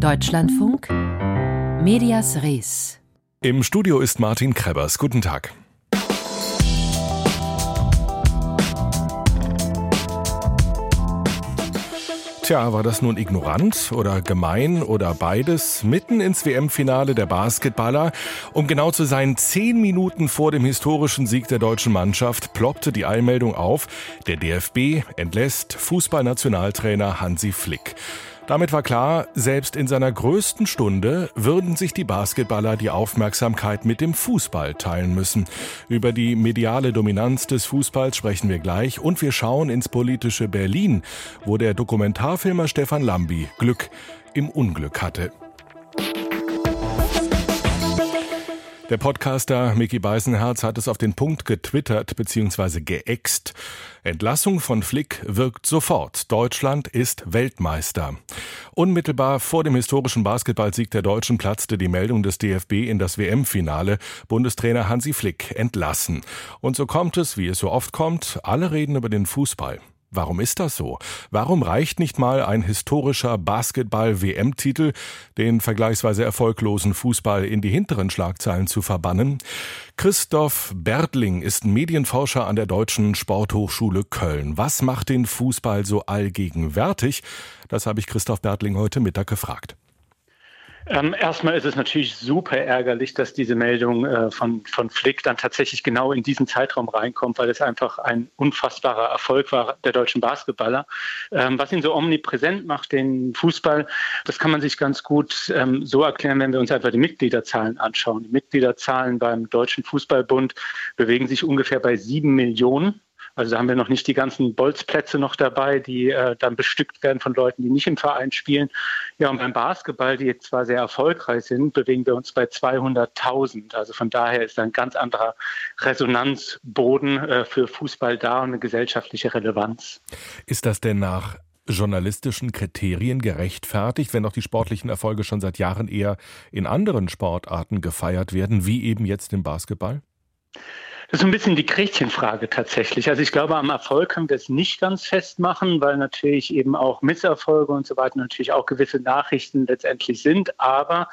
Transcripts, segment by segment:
Deutschlandfunk Medias Res. Im Studio ist Martin Krebers. Guten Tag. Tja, war das nun ignorant oder gemein oder beides? Mitten ins WM-Finale der Basketballer, um genau zu sein, zehn Minuten vor dem historischen Sieg der deutschen Mannschaft, ploppte die Eilmeldung auf, der DFB entlässt Fußballnationaltrainer Hansi Flick. Damit war klar, selbst in seiner größten Stunde würden sich die Basketballer die Aufmerksamkeit mit dem Fußball teilen müssen. Über die mediale Dominanz des Fußballs sprechen wir gleich und wir schauen ins politische Berlin, wo der Dokumentarfilmer Stefan Lambi Glück im Unglück hatte. Der Podcaster Mickey Beisenherz hat es auf den Punkt getwittert bzw. geäxt. Entlassung von Flick wirkt sofort. Deutschland ist Weltmeister. Unmittelbar vor dem historischen Basketballsieg der Deutschen platzte die Meldung des DFB in das WM-Finale. Bundestrainer Hansi Flick entlassen. Und so kommt es, wie es so oft kommt, alle reden über den Fußball. Warum ist das so? Warum reicht nicht mal ein historischer Basketball-WM-Titel, den vergleichsweise erfolglosen Fußball in die hinteren Schlagzeilen zu verbannen? Christoph Bertling ist Medienforscher an der Deutschen Sporthochschule Köln. Was macht den Fußball so allgegenwärtig? Das habe ich Christoph Bertling heute Mittag gefragt. Ähm, erstmal ist es natürlich super ärgerlich, dass diese Meldung äh, von, von Flick dann tatsächlich genau in diesen Zeitraum reinkommt, weil es einfach ein unfassbarer Erfolg war der deutschen Basketballer. Ähm, was ihn so omnipräsent macht, den Fußball, das kann man sich ganz gut ähm, so erklären, wenn wir uns einfach die Mitgliederzahlen anschauen. Die Mitgliederzahlen beim Deutschen Fußballbund bewegen sich ungefähr bei sieben Millionen. Also da haben wir noch nicht die ganzen Bolzplätze noch dabei, die äh, dann bestückt werden von Leuten, die nicht im Verein spielen. Ja, und beim Basketball, die jetzt zwar sehr erfolgreich sind, bewegen wir uns bei 200.000. Also von daher ist ein ganz anderer Resonanzboden äh, für Fußball da und eine gesellschaftliche Relevanz. Ist das denn nach journalistischen Kriterien gerechtfertigt, wenn auch die sportlichen Erfolge schon seit Jahren eher in anderen Sportarten gefeiert werden, wie eben jetzt im Basketball? Das ist ein bisschen die Gretchenfrage tatsächlich. Also ich glaube, am Erfolg können wir es nicht ganz festmachen, weil natürlich eben auch Misserfolge und so weiter natürlich auch gewisse Nachrichten letztendlich sind. Aber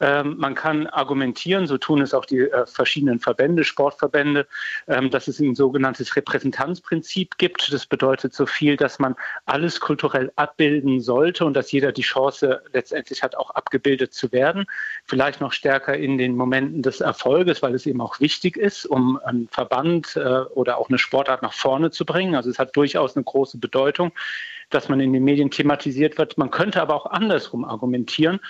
ähm, man kann argumentieren, so tun es auch die äh, verschiedenen Verbände, Sportverbände, ähm, dass es ein sogenanntes Repräsentanzprinzip gibt. Das bedeutet so viel, dass man alles kulturell abbilden sollte und dass jeder die Chance letztendlich hat, auch abgebildet zu werden. Vielleicht noch stärker in den Momenten des Erfolges, weil es eben auch wichtig ist, um Verband äh, oder auch eine Sportart nach vorne zu bringen. Also es hat durchaus eine große Bedeutung, dass man in den Medien thematisiert wird. Man könnte aber auch andersrum argumentieren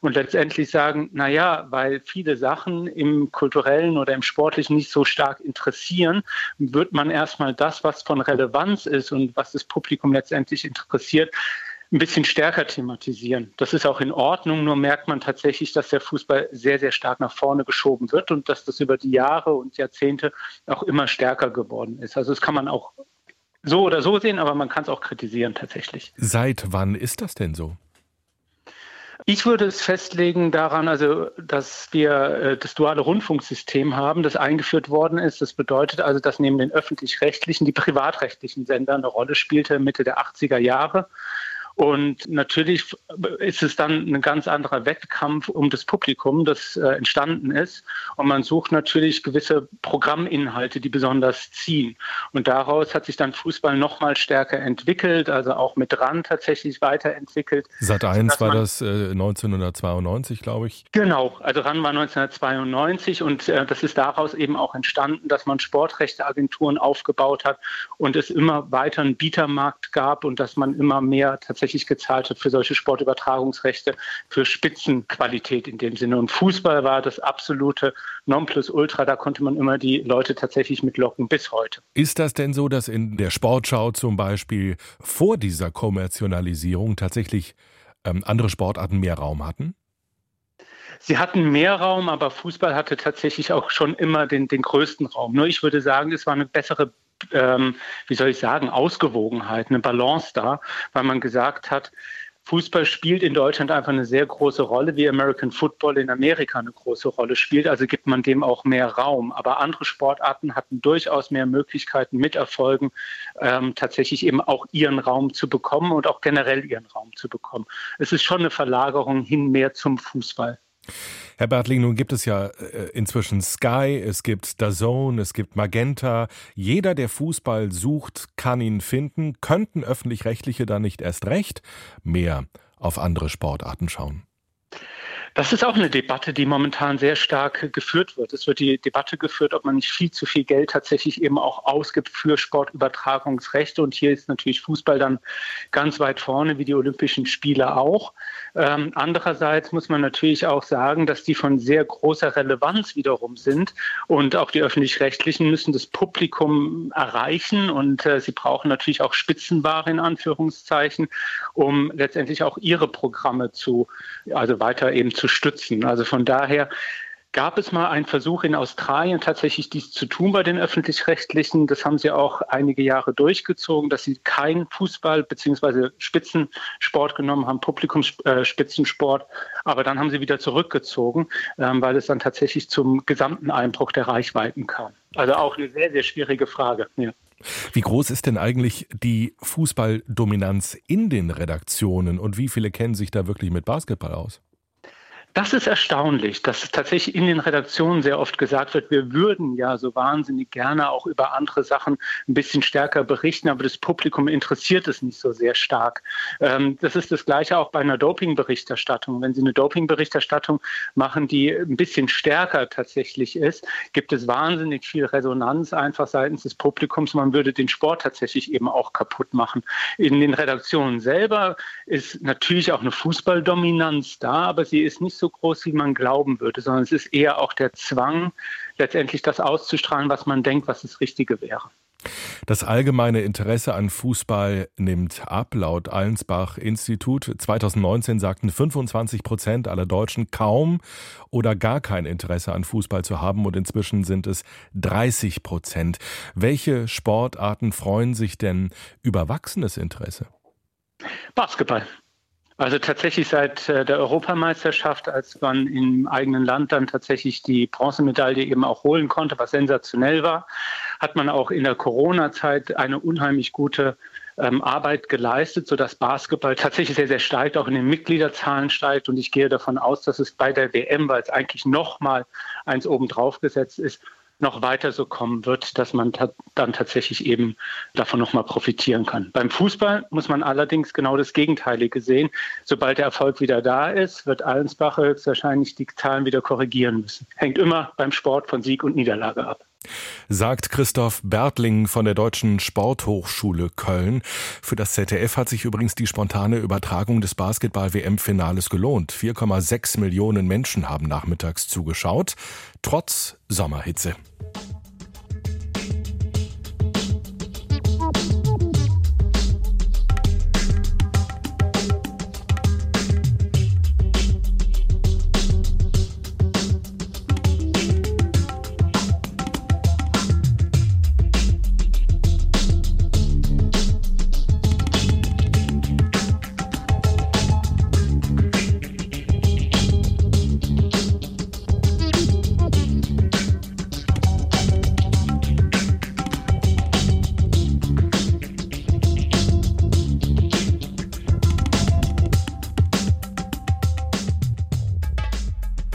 und letztendlich sagen, na ja, weil viele Sachen im kulturellen oder im sportlichen nicht so stark interessieren, wird man erstmal das, was von Relevanz ist und was das Publikum letztendlich interessiert, ein bisschen stärker thematisieren. Das ist auch in Ordnung, nur merkt man tatsächlich, dass der Fußball sehr, sehr stark nach vorne geschoben wird und dass das über die Jahre und Jahrzehnte auch immer stärker geworden ist. Also das kann man auch so oder so sehen, aber man kann es auch kritisieren tatsächlich. Seit wann ist das denn so? Ich würde es festlegen daran, also, dass wir äh, das duale Rundfunksystem haben, das eingeführt worden ist. Das bedeutet also, dass neben den öffentlich-rechtlichen die privatrechtlichen Sender eine Rolle spielte Mitte der 80er Jahre. Und natürlich ist es dann ein ganz anderer Wettkampf um das Publikum, das äh, entstanden ist. Und man sucht natürlich gewisse Programminhalte, die besonders ziehen. Und daraus hat sich dann Fußball noch mal stärker entwickelt, also auch mit RAN tatsächlich weiterentwickelt. Sat 1 war das äh, 1992, glaube ich. Genau, also RAN war 1992 und äh, das ist daraus eben auch entstanden, dass man Sportrechteagenturen aufgebaut hat und es immer weiter einen Bietermarkt gab und dass man immer mehr tatsächlich tatsächlich gezahlt hat für solche Sportübertragungsrechte, für Spitzenqualität in dem Sinne. Und Fußball war das absolute Nonplusultra, da konnte man immer die Leute tatsächlich mitlocken bis heute. Ist das denn so, dass in der Sportschau zum Beispiel vor dieser Kommerzialisierung tatsächlich ähm, andere Sportarten mehr Raum hatten? Sie hatten mehr Raum, aber Fußball hatte tatsächlich auch schon immer den, den größten Raum. Nur ich würde sagen, es war eine bessere ähm, wie soll ich sagen, Ausgewogenheit, eine Balance da, weil man gesagt hat, Fußball spielt in Deutschland einfach eine sehr große Rolle, wie American Football in Amerika eine große Rolle spielt. Also gibt man dem auch mehr Raum. Aber andere Sportarten hatten durchaus mehr Möglichkeiten mit Erfolgen, ähm, tatsächlich eben auch ihren Raum zu bekommen und auch generell ihren Raum zu bekommen. Es ist schon eine Verlagerung hin mehr zum Fußball. Herr Bertling, nun gibt es ja äh, inzwischen Sky, es gibt DAZN, es gibt Magenta. Jeder, der Fußball sucht, kann ihn finden. Könnten öffentlich-rechtliche da nicht erst recht mehr auf andere Sportarten schauen? Das ist auch eine Debatte, die momentan sehr stark geführt wird. Es wird die Debatte geführt, ob man nicht viel zu viel Geld tatsächlich eben auch ausgibt für Sportübertragungsrechte. Und hier ist natürlich Fußball dann ganz weit vorne, wie die Olympischen Spiele auch. Ähm, andererseits muss man natürlich auch sagen, dass die von sehr großer Relevanz wiederum sind. Und auch die öffentlich-rechtlichen müssen das Publikum erreichen. Und äh, sie brauchen natürlich auch Spitzenware in Anführungszeichen, um letztendlich auch ihre Programme zu, also weiter eben zu zu stützen. Also von daher gab es mal einen Versuch in Australien tatsächlich dies zu tun bei den öffentlich-rechtlichen. Das haben sie auch einige Jahre durchgezogen, dass sie keinen Fußball bzw. Spitzensport genommen haben, Publikumsspitzensport. Aber dann haben sie wieder zurückgezogen, ähm, weil es dann tatsächlich zum gesamten Einbruch der Reichweiten kam. Also auch eine sehr, sehr schwierige Frage. Ja. Wie groß ist denn eigentlich die Fußballdominanz in den Redaktionen und wie viele kennen sich da wirklich mit Basketball aus? Das ist erstaunlich, dass tatsächlich in den Redaktionen sehr oft gesagt wird, wir würden ja so wahnsinnig gerne auch über andere Sachen ein bisschen stärker berichten, aber das Publikum interessiert es nicht so sehr stark. Ähm, das ist das Gleiche auch bei einer Dopingberichterstattung. Wenn Sie eine Dopingberichterstattung machen, die ein bisschen stärker tatsächlich ist, gibt es wahnsinnig viel Resonanz einfach seitens des Publikums. Man würde den Sport tatsächlich eben auch kaputt machen. In den Redaktionen selber ist natürlich auch eine Fußballdominanz da, aber sie ist nicht so groß, wie man glauben würde, sondern es ist eher auch der Zwang, letztendlich das auszustrahlen, was man denkt, was das Richtige wäre. Das allgemeine Interesse an Fußball nimmt ab. Laut Allensbach-Institut 2019 sagten 25 Prozent aller Deutschen kaum oder gar kein Interesse an Fußball zu haben und inzwischen sind es 30 Prozent. Welche Sportarten freuen sich denn über wachsendes Interesse? Basketball. Also tatsächlich seit äh, der Europameisterschaft, als man im eigenen Land dann tatsächlich die Bronzemedaille eben auch holen konnte, was sensationell war, hat man auch in der Corona-Zeit eine unheimlich gute ähm, Arbeit geleistet, sodass Basketball tatsächlich sehr, sehr steigt, auch in den Mitgliederzahlen steigt. Und ich gehe davon aus, dass es bei der WM, weil es eigentlich nochmal eins obendrauf gesetzt ist, noch weiter so kommen wird, dass man ta dann tatsächlich eben davon nochmal profitieren kann. Beim Fußball muss man allerdings genau das Gegenteilige sehen. Sobald der Erfolg wieder da ist, wird Allensbach höchstwahrscheinlich die Zahlen wieder korrigieren müssen. Hängt immer beim Sport von Sieg und Niederlage ab sagt Christoph Bertling von der Deutschen Sporthochschule Köln. Für das ZDF hat sich übrigens die spontane Übertragung des Basketball-WM-Finales gelohnt. 4,6 Millionen Menschen haben nachmittags zugeschaut, trotz Sommerhitze.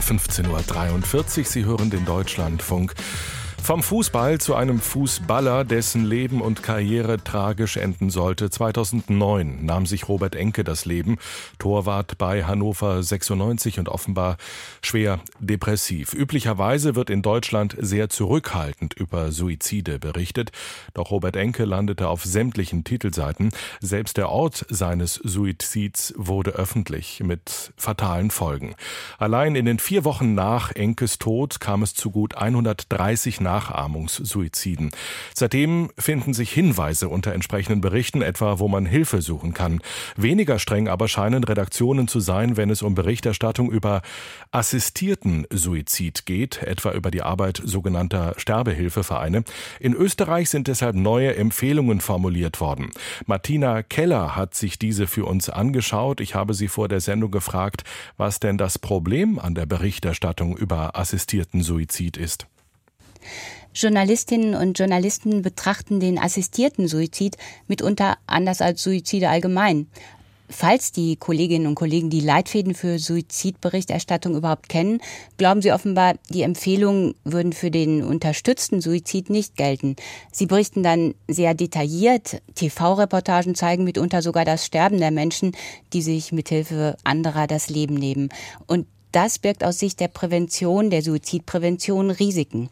15.43 Uhr. Sie hören den Deutschlandfunk. Vom Fußball zu einem Fußballer, dessen Leben und Karriere tragisch enden sollte. 2009 nahm sich Robert Enke das Leben, Torwart bei Hannover 96 und offenbar schwer depressiv. Üblicherweise wird in Deutschland sehr zurückhaltend über Suizide berichtet, doch Robert Enke landete auf sämtlichen Titelseiten. Selbst der Ort seines Suizids wurde öffentlich mit fatalen Folgen. Allein in den vier Wochen nach Enkes Tod kam es zu gut 130 Nachrichten Nachahmungssuiziden. Seitdem finden sich Hinweise unter entsprechenden Berichten, etwa wo man Hilfe suchen kann. Weniger streng aber scheinen Redaktionen zu sein, wenn es um Berichterstattung über assistierten Suizid geht, etwa über die Arbeit sogenannter Sterbehilfevereine. In Österreich sind deshalb neue Empfehlungen formuliert worden. Martina Keller hat sich diese für uns angeschaut. Ich habe sie vor der Sendung gefragt, was denn das Problem an der Berichterstattung über assistierten Suizid ist. Journalistinnen und Journalisten betrachten den assistierten Suizid mitunter anders als Suizide allgemein. Falls die Kolleginnen und Kollegen die Leitfäden für Suizidberichterstattung überhaupt kennen, glauben sie offenbar, die Empfehlungen würden für den unterstützten Suizid nicht gelten. Sie berichten dann sehr detailliert. TV-Reportagen zeigen mitunter sogar das Sterben der Menschen, die sich mithilfe anderer das Leben nehmen. Und das birgt aus Sicht der Prävention, der Suizidprävention Risiken.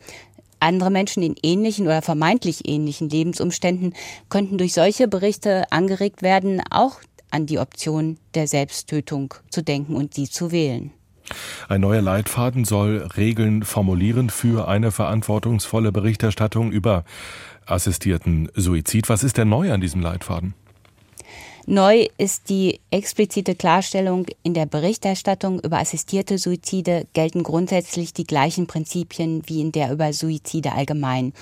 Andere Menschen in ähnlichen oder vermeintlich ähnlichen Lebensumständen könnten durch solche Berichte angeregt werden, auch an die Option der Selbsttötung zu denken und die zu wählen. Ein neuer Leitfaden soll Regeln formulieren für eine verantwortungsvolle Berichterstattung über assistierten Suizid. Was ist denn neu an diesem Leitfaden? Neu ist die explizite Klarstellung, in der Berichterstattung über assistierte Suizide gelten grundsätzlich die gleichen Prinzipien wie in der über Suizide allgemein.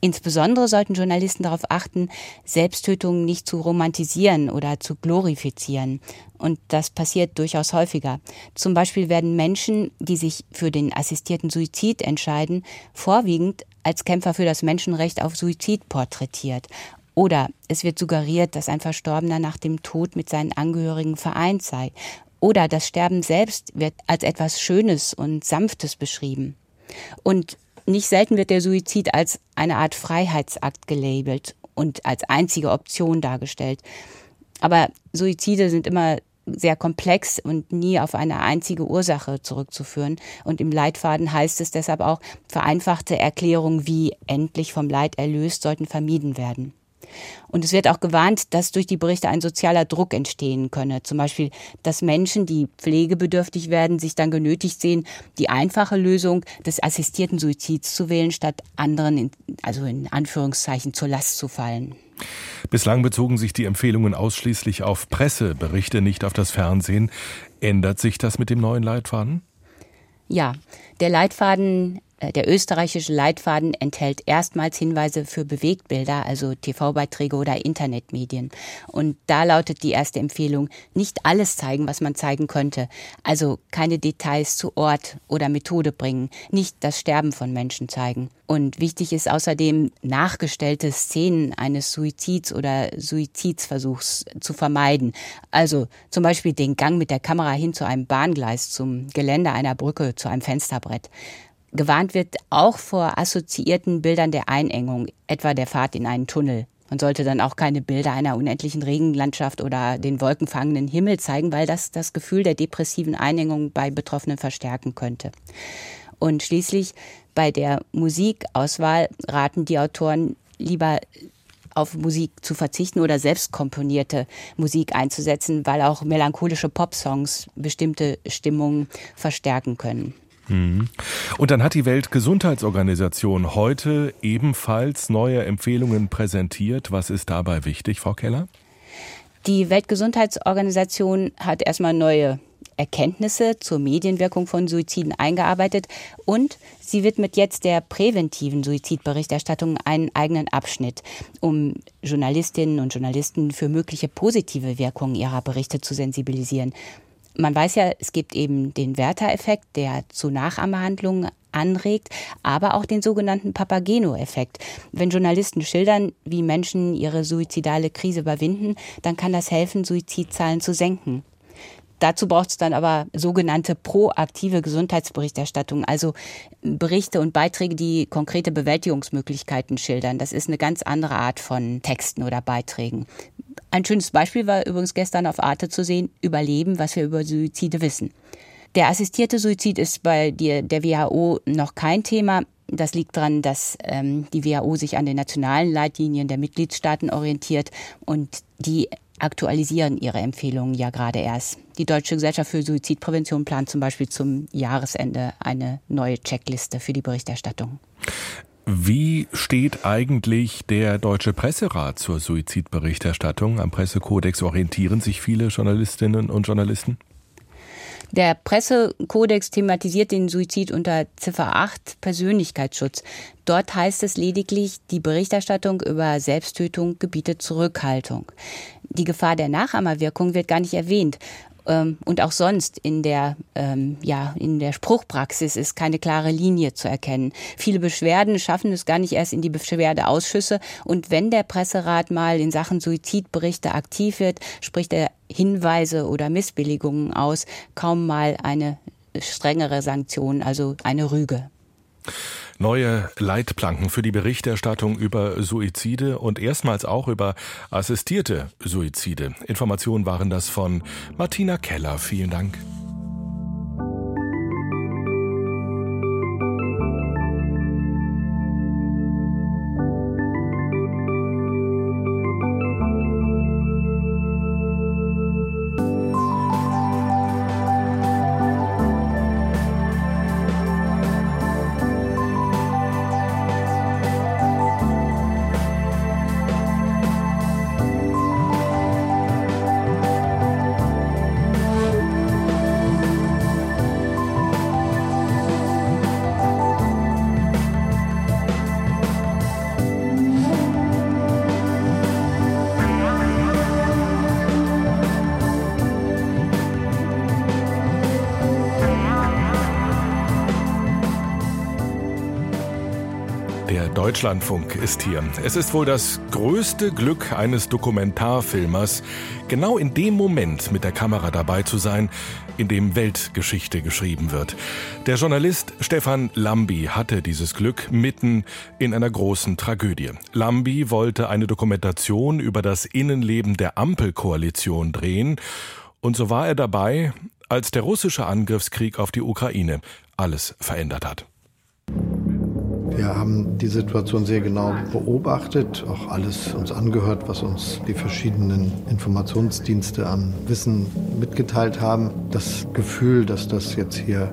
Insbesondere sollten Journalisten darauf achten, Selbsttötungen nicht zu romantisieren oder zu glorifizieren. Und das passiert durchaus häufiger. Zum Beispiel werden Menschen, die sich für den assistierten Suizid entscheiden, vorwiegend als Kämpfer für das Menschenrecht auf Suizid porträtiert. Oder es wird suggeriert, dass ein Verstorbener nach dem Tod mit seinen Angehörigen vereint sei. Oder das Sterben selbst wird als etwas Schönes und Sanftes beschrieben. Und nicht selten wird der Suizid als eine Art Freiheitsakt gelabelt und als einzige Option dargestellt. Aber Suizide sind immer sehr komplex und nie auf eine einzige Ursache zurückzuführen. Und im Leitfaden heißt es deshalb auch, vereinfachte Erklärungen wie endlich vom Leid erlöst sollten vermieden werden. Und es wird auch gewarnt, dass durch die Berichte ein sozialer Druck entstehen könne. Zum Beispiel, dass Menschen, die pflegebedürftig werden, sich dann genötigt sehen, die einfache Lösung des assistierten Suizids zu wählen, statt anderen, in, also in Anführungszeichen, zur Last zu fallen. Bislang bezogen sich die Empfehlungen ausschließlich auf Presseberichte, nicht auf das Fernsehen. Ändert sich das mit dem neuen Leitfaden? Ja, der Leitfaden der österreichische Leitfaden enthält erstmals Hinweise für Bewegtbilder, also TV-Beiträge oder Internetmedien. Und da lautet die erste Empfehlung, nicht alles zeigen, was man zeigen könnte. Also keine Details zu Ort oder Methode bringen, nicht das Sterben von Menschen zeigen. Und wichtig ist außerdem, nachgestellte Szenen eines Suizids oder Suizidsversuchs zu vermeiden. Also zum Beispiel den Gang mit der Kamera hin zu einem Bahngleis, zum Geländer einer Brücke, zu einem Fensterbrett. Gewarnt wird auch vor assoziierten Bildern der Einengung, etwa der Fahrt in einen Tunnel. Man sollte dann auch keine Bilder einer unendlichen Regenlandschaft oder den wolkenfangenden Himmel zeigen, weil das das Gefühl der depressiven Einengung bei Betroffenen verstärken könnte. Und schließlich bei der Musikauswahl raten die Autoren lieber auf Musik zu verzichten oder selbst komponierte Musik einzusetzen, weil auch melancholische Popsongs bestimmte Stimmungen verstärken können. Mhm. Und dann hat die Weltgesundheitsorganisation heute ebenfalls neue Empfehlungen präsentiert. Was ist dabei wichtig, Frau Keller? Die Weltgesundheitsorganisation hat erstmal neue Erkenntnisse zur Medienwirkung von Suiziden eingearbeitet und sie widmet jetzt der präventiven Suizidberichterstattung einen eigenen Abschnitt, um Journalistinnen und Journalisten für mögliche positive Wirkungen ihrer Berichte zu sensibilisieren. Man weiß ja, es gibt eben den Werther-Effekt, der zu Nachahmerhandlungen anregt, aber auch den sogenannten Papageno-Effekt. Wenn Journalisten schildern, wie Menschen ihre suizidale Krise überwinden, dann kann das helfen, Suizidzahlen zu senken. Dazu braucht es dann aber sogenannte proaktive Gesundheitsberichterstattung, also Berichte und Beiträge, die konkrete Bewältigungsmöglichkeiten schildern. Das ist eine ganz andere Art von Texten oder Beiträgen. Ein schönes Beispiel war übrigens gestern auf Arte zu sehen, Überleben, was wir über Suizide wissen. Der assistierte Suizid ist bei der, WHO noch kein Thema. Das liegt daran, dass ähm, die WHO sich an den nationalen Leitlinien der Mitgliedstaaten orientiert und die aktualisieren ihre Empfehlungen ja gerade erst. Die Deutsche Gesellschaft für Suizidprävention plant zum Beispiel zum Jahresende eine neue Checkliste für die Berichterstattung. Wie steht eigentlich der Deutsche Presserat zur Suizidberichterstattung? Am Pressekodex orientieren sich viele Journalistinnen und Journalisten? Der Pressekodex thematisiert den Suizid unter Ziffer 8 Persönlichkeitsschutz. Dort heißt es lediglich, die Berichterstattung über Selbsttötung gebietet Zurückhaltung. Die Gefahr der Nachahmerwirkung wird gar nicht erwähnt. Ähm, und auch sonst in der, ähm, ja, in der Spruchpraxis ist keine klare Linie zu erkennen. Viele Beschwerden schaffen es gar nicht erst in die Beschwerdeausschüsse. Und wenn der Presserat mal in Sachen Suizidberichte aktiv wird, spricht er Hinweise oder Missbilligungen aus, kaum mal eine strengere Sanktion, also eine Rüge. Neue Leitplanken für die Berichterstattung über Suizide und erstmals auch über assistierte Suizide. Informationen waren das von Martina Keller. Vielen Dank. Deutschlandfunk ist hier. Es ist wohl das größte Glück eines Dokumentarfilmers, genau in dem Moment mit der Kamera dabei zu sein, in dem Weltgeschichte geschrieben wird. Der Journalist Stefan Lambi hatte dieses Glück mitten in einer großen Tragödie. Lambi wollte eine Dokumentation über das Innenleben der Ampelkoalition drehen und so war er dabei, als der russische Angriffskrieg auf die Ukraine alles verändert hat. Wir haben die Situation sehr genau beobachtet, auch alles uns angehört, was uns die verschiedenen Informationsdienste an Wissen mitgeteilt haben. Das Gefühl, dass das jetzt hier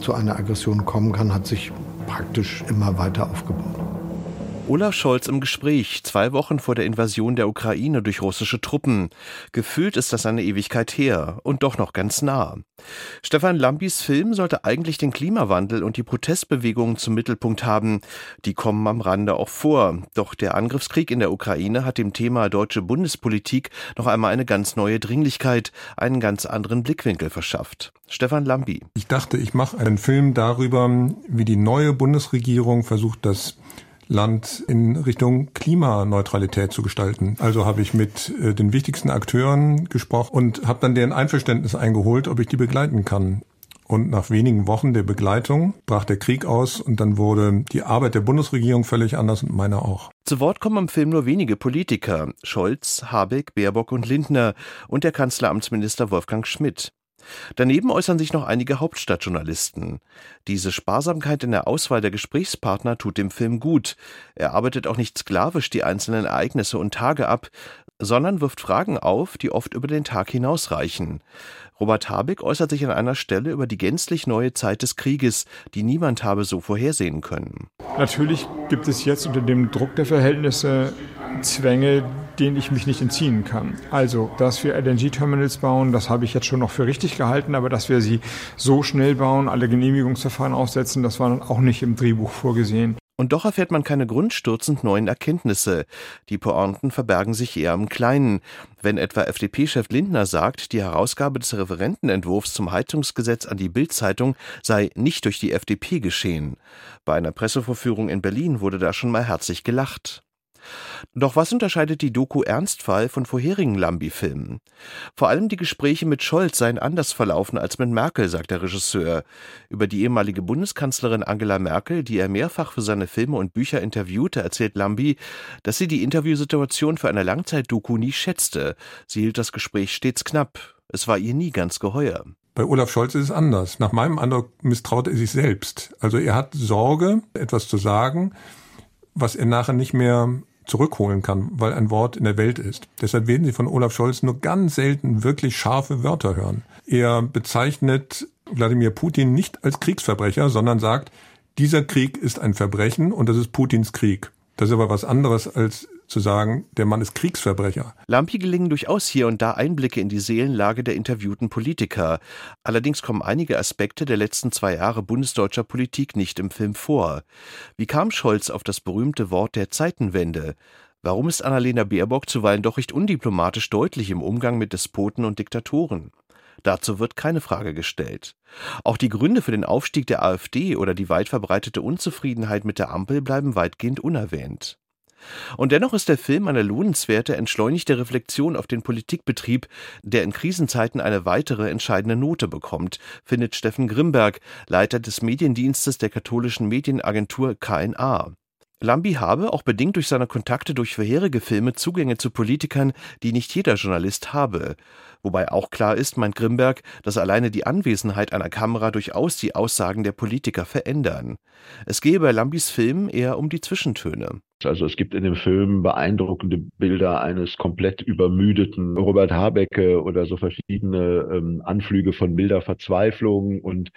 zu einer Aggression kommen kann, hat sich praktisch immer weiter aufgebaut. Olaf Scholz im Gespräch, zwei Wochen vor der Invasion der Ukraine durch russische Truppen. Gefühlt ist das eine Ewigkeit her und doch noch ganz nah. Stefan Lambis Film sollte eigentlich den Klimawandel und die Protestbewegungen zum Mittelpunkt haben. Die kommen am Rande auch vor. Doch der Angriffskrieg in der Ukraine hat dem Thema deutsche Bundespolitik noch einmal eine ganz neue Dringlichkeit, einen ganz anderen Blickwinkel verschafft. Stefan Lambi. Ich dachte, ich mache einen Film darüber, wie die neue Bundesregierung versucht, das Land in Richtung Klimaneutralität zu gestalten. Also habe ich mit äh, den wichtigsten Akteuren gesprochen und habe dann deren Einverständnis eingeholt, ob ich die begleiten kann. Und nach wenigen Wochen der Begleitung brach der Krieg aus und dann wurde die Arbeit der Bundesregierung völlig anders und meine auch. Zu Wort kommen im Film nur wenige Politiker. Scholz, Habeck, Baerbock und Lindner und der Kanzleramtsminister Wolfgang Schmidt. Daneben äußern sich noch einige Hauptstadtjournalisten. Diese Sparsamkeit in der Auswahl der Gesprächspartner tut dem Film gut. Er arbeitet auch nicht sklavisch die einzelnen Ereignisse und Tage ab, sondern wirft Fragen auf, die oft über den Tag hinausreichen. Robert Habeck äußert sich an einer Stelle über die gänzlich neue Zeit des Krieges, die niemand habe so vorhersehen können. Natürlich gibt es jetzt unter dem Druck der Verhältnisse Zwänge, denen ich mich nicht entziehen kann. Also, dass wir LNG-Terminals bauen, das habe ich jetzt schon noch für richtig gehalten, aber dass wir sie so schnell bauen, alle Genehmigungsverfahren aufsetzen, das war dann auch nicht im Drehbuch vorgesehen. Und doch erfährt man keine grundstürzend neuen Erkenntnisse. Die Pointen verbergen sich eher im Kleinen. Wenn etwa FDP-Chef Lindner sagt, die Herausgabe des Referentenentwurfs zum Heizungsgesetz an die Bild-Zeitung sei nicht durch die FDP geschehen. Bei einer Pressevorführung in Berlin wurde da schon mal herzlich gelacht. Doch was unterscheidet die Doku Ernstfall von vorherigen Lambi-Filmen? Vor allem die Gespräche mit Scholz seien anders verlaufen als mit Merkel, sagt der Regisseur. Über die ehemalige Bundeskanzlerin Angela Merkel, die er mehrfach für seine Filme und Bücher interviewte, erzählt Lambi, dass sie die Interviewsituation für eine Langzeit-Doku nie schätzte. Sie hielt das Gespräch stets knapp. Es war ihr nie ganz geheuer. Bei Olaf Scholz ist es anders. Nach meinem Eindruck misstraut er sich selbst. Also er hat Sorge, etwas zu sagen, was er nachher nicht mehr zurückholen kann, weil ein Wort in der Welt ist. Deshalb werden Sie von Olaf Scholz nur ganz selten wirklich scharfe Wörter hören. Er bezeichnet Wladimir Putin nicht als Kriegsverbrecher, sondern sagt, dieser Krieg ist ein Verbrechen und das ist Putins Krieg. Das ist aber was anderes als zu sagen, der Mann ist Kriegsverbrecher. Lampi gelingen durchaus hier und da Einblicke in die Seelenlage der interviewten Politiker. Allerdings kommen einige Aspekte der letzten zwei Jahre bundesdeutscher Politik nicht im Film vor. Wie kam Scholz auf das berühmte Wort der Zeitenwende? Warum ist Annalena Baerbock zuweilen doch recht undiplomatisch deutlich im Umgang mit Despoten und Diktatoren? Dazu wird keine Frage gestellt. Auch die Gründe für den Aufstieg der AfD oder die weit verbreitete Unzufriedenheit mit der Ampel bleiben weitgehend unerwähnt. Und dennoch ist der Film eine lohnenswerte, entschleunigte Reflexion auf den Politikbetrieb, der in Krisenzeiten eine weitere entscheidende Note bekommt, findet Steffen Grimberg, Leiter des Mediendienstes der katholischen Medienagentur KNA. Lambi habe, auch bedingt durch seine Kontakte durch vorherige Filme, Zugänge zu Politikern, die nicht jeder Journalist habe. Wobei auch klar ist, meint Grimberg, dass alleine die Anwesenheit einer Kamera durchaus die Aussagen der Politiker verändern. Es gehe bei Lambis Film eher um die Zwischentöne. Also es gibt in dem Film beeindruckende Bilder eines komplett übermüdeten Robert Habecke oder so verschiedene ähm, Anflüge von milder Verzweiflung und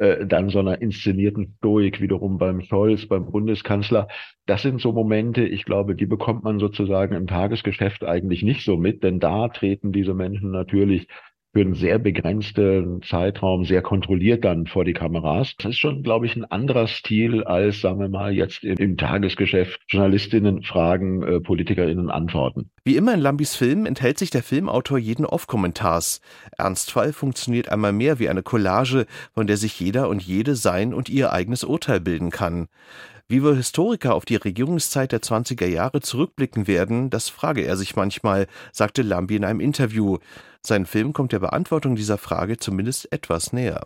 äh, dann so einer inszenierten Stoik wiederum beim Scholz, beim Bundeskanzler. Das sind so Momente, ich glaube, die bekommt man sozusagen im Tagesgeschäft eigentlich nicht so mit, denn da treten diese Menschen natürlich für einen sehr begrenzten Zeitraum sehr kontrolliert dann vor die Kameras. Das ist schon, glaube ich, ein anderer Stil als, sagen wir mal, jetzt im, im Tagesgeschäft Journalistinnen fragen, äh, Politikerinnen antworten. Wie immer in Lambis Film enthält sich der Filmautor jeden Off-Kommentars. Ernstfall funktioniert einmal mehr wie eine Collage, von der sich jeder und jede sein und ihr eigenes Urteil bilden kann. Wie wir Historiker auf die Regierungszeit der 20er Jahre zurückblicken werden, das frage er sich manchmal, sagte Lambi in einem Interview. Sein Film kommt der Beantwortung dieser Frage zumindest etwas näher.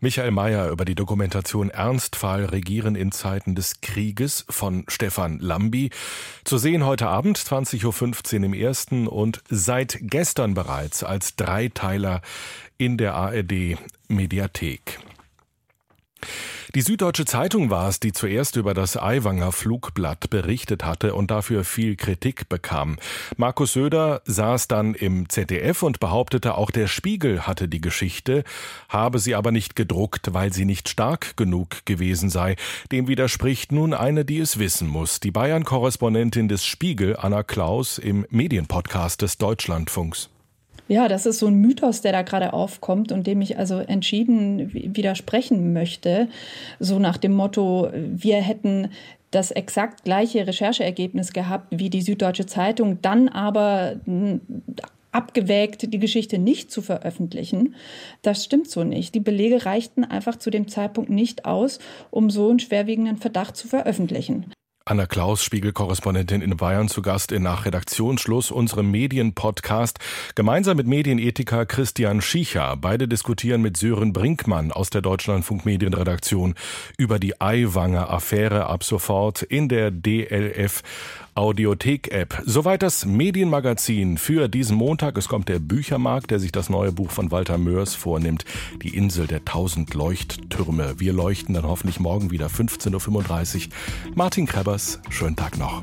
Michael Mayer über die Dokumentation Ernstfall Regieren in Zeiten des Krieges von Stefan Lambi. Zu sehen heute Abend 20.15 Uhr im ersten und seit gestern bereits als Dreiteiler in der ARD Mediathek. Die Süddeutsche Zeitung war es, die zuerst über das Aiwanger Flugblatt berichtet hatte und dafür viel Kritik bekam. Markus Söder saß dann im ZDF und behauptete, auch der Spiegel hatte die Geschichte, habe sie aber nicht gedruckt, weil sie nicht stark genug gewesen sei. Dem widerspricht nun eine, die es wissen muss, die Bayern-Korrespondentin des Spiegel, Anna Klaus, im Medienpodcast des Deutschlandfunks. Ja, das ist so ein Mythos, der da gerade aufkommt und dem ich also entschieden widersprechen möchte. So nach dem Motto, wir hätten das exakt gleiche Rechercheergebnis gehabt wie die Süddeutsche Zeitung, dann aber abgewägt, die Geschichte nicht zu veröffentlichen. Das stimmt so nicht. Die Belege reichten einfach zu dem Zeitpunkt nicht aus, um so einen schwerwiegenden Verdacht zu veröffentlichen. Anna Klaus, Spiegelkorrespondentin in Bayern, zu Gast in Nach Redaktionsschluss unserem Medienpodcast. Gemeinsam mit Medienethiker Christian Schiecher. Beide diskutieren mit Sören Brinkmann aus der Deutschlandfunk Medienredaktion über die Aiwanger Affäre ab sofort in der DLF Audiothek-App. Soweit das Medienmagazin für diesen Montag. Es kommt der Büchermarkt, der sich das neue Buch von Walter Mörs vornimmt. Die Insel der tausend Leuchttürme. Wir leuchten dann hoffentlich morgen wieder 15.35 Uhr. Martin Schönen Tag noch.